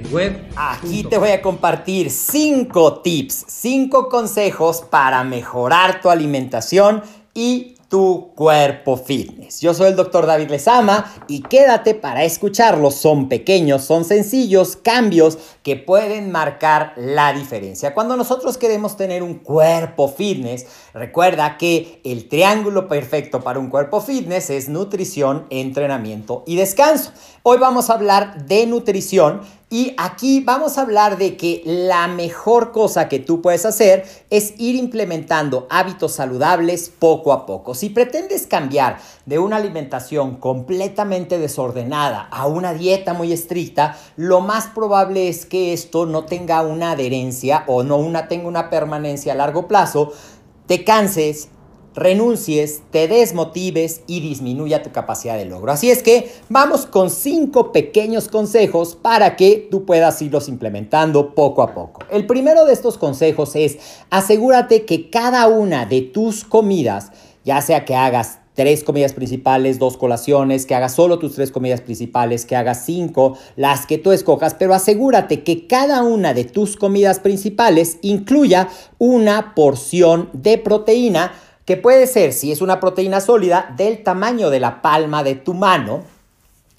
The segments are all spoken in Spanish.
www.amedweb. Aquí te voy a compartir 5 tips, 5 consejos para mejorar tu alimentación y tu cuerpo fitness. Yo soy el doctor David Lezama y quédate para escucharlos. Son pequeños, son sencillos cambios que pueden marcar la diferencia. Cuando nosotros queremos tener un cuerpo fitness, recuerda que el triángulo perfecto para un cuerpo fitness es nutrición, entrenamiento y descanso. Hoy vamos a hablar de nutrición y aquí vamos a hablar de que la mejor cosa que tú puedes hacer es ir implementando hábitos saludables poco a poco. Si pretendes cambiar de una alimentación completamente desordenada a una dieta muy estricta, lo más probable es que esto no tenga una adherencia o no una, tenga una permanencia a largo plazo, te canses, renuncies, te desmotives y disminuya tu capacidad de logro. Así es que vamos con cinco pequeños consejos para que tú puedas irlos implementando poco a poco. El primero de estos consejos es asegúrate que cada una de tus comidas, ya sea que hagas tres comidas principales, dos colaciones, que hagas solo tus tres comidas principales, que hagas cinco, las que tú escojas, pero asegúrate que cada una de tus comidas principales incluya una porción de proteína que puede ser, si es una proteína sólida, del tamaño de la palma de tu mano.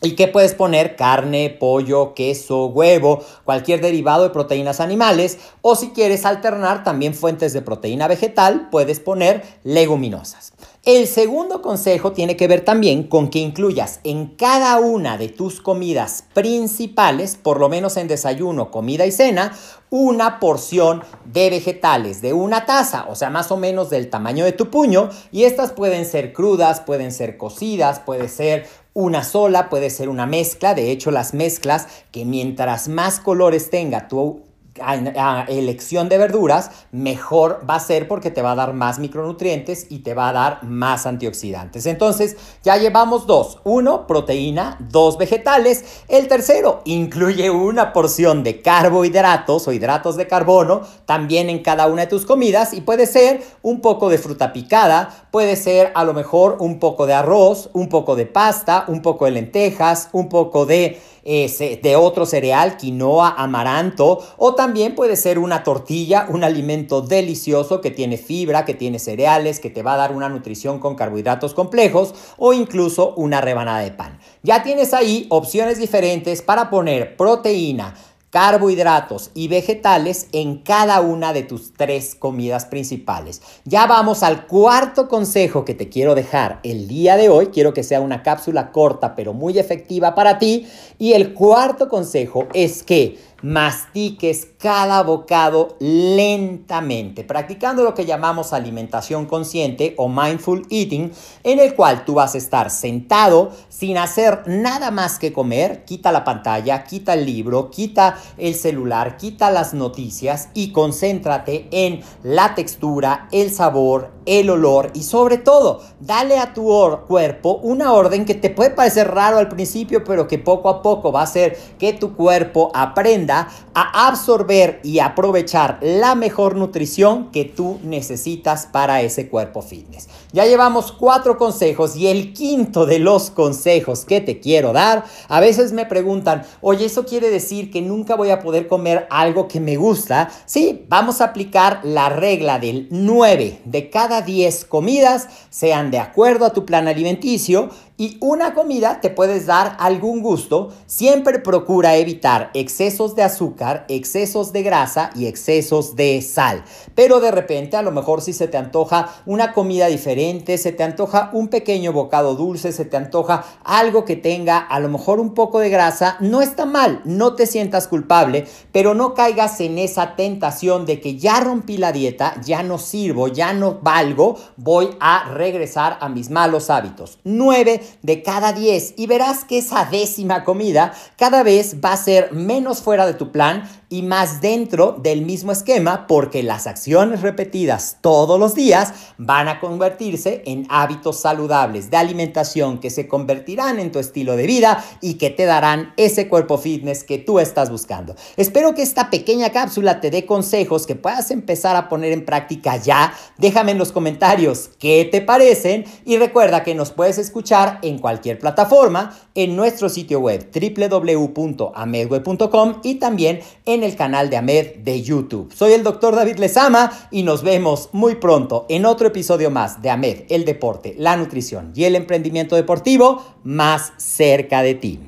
Y que puedes poner carne, pollo, queso, huevo, cualquier derivado de proteínas animales. O si quieres alternar también fuentes de proteína vegetal, puedes poner leguminosas. El segundo consejo tiene que ver también con que incluyas en cada una de tus comidas principales, por lo menos en desayuno, comida y cena, una porción de vegetales de una taza, o sea, más o menos del tamaño de tu puño. Y estas pueden ser crudas, pueden ser cocidas, puede ser una sola, puede ser una mezcla. De hecho, las mezclas que mientras más colores tenga tu a, elección de verduras, mejor va a ser porque te va a dar más micronutrientes y te va a dar más antioxidantes. Entonces, ya llevamos dos. Uno, proteína, dos vegetales. El tercero, incluye una porción de carbohidratos o hidratos de carbono también en cada una de tus comidas y puede ser un poco de fruta picada, puede ser a lo mejor un poco de arroz, un poco de pasta, un poco de lentejas, un poco de de otro cereal, quinoa, amaranto, o también puede ser una tortilla, un alimento delicioso que tiene fibra, que tiene cereales, que te va a dar una nutrición con carbohidratos complejos, o incluso una rebanada de pan. Ya tienes ahí opciones diferentes para poner proteína, carbohidratos y vegetales en cada una de tus tres comidas principales. Ya vamos al cuarto consejo que te quiero dejar el día de hoy. Quiero que sea una cápsula corta pero muy efectiva para ti. Y el cuarto consejo es que mastiques cada bocado lentamente, practicando lo que llamamos alimentación consciente o mindful eating, en el cual tú vas a estar sentado sin hacer nada más que comer, quita la pantalla, quita el libro, quita el celular, quita las noticias y concéntrate en la textura, el sabor, el olor y sobre todo, dale a tu cuerpo una orden que te puede parecer raro al principio, pero que poco a poco va a hacer que tu cuerpo aprenda a absorber y aprovechar la mejor nutrición que tú necesitas para ese cuerpo fitness. Ya llevamos cuatro consejos y el quinto de los consejos que te quiero dar, a veces me preguntan, oye, ¿eso quiere decir que nunca voy a poder comer algo que me gusta? Sí, vamos a aplicar la regla del 9 de cada 10 comidas sean de acuerdo a tu plan alimenticio y una comida te puedes dar algún gusto, siempre procura evitar excesos de azúcar, excesos de grasa y excesos de sal. Pero de repente a lo mejor si se te antoja una comida diferente, se te antoja un pequeño bocado dulce, se te antoja algo que tenga a lo mejor un poco de grasa, no está mal, no te sientas culpable, pero no caigas en esa tentación de que ya rompí la dieta, ya no sirvo, ya no valgo, voy a regresar a mis malos hábitos. 9 de cada 10 y verás que esa décima comida cada vez va a ser menos fuera de tu plan y más dentro del mismo esquema porque las acciones repetidas todos los días van a convertirse en hábitos saludables de alimentación que se convertirán en tu estilo de vida y que te darán ese cuerpo fitness que tú estás buscando. Espero que esta pequeña cápsula te dé consejos que puedas empezar a poner en práctica ya. Déjame en los comentarios qué te parecen y recuerda que nos puedes escuchar en cualquier plataforma, en nuestro sitio web www.amedweb.com y también en el canal de Amed de YouTube. Soy el doctor David Lezama y nos vemos muy pronto en otro episodio más de Amed, el deporte, la nutrición y el emprendimiento deportivo más cerca de ti.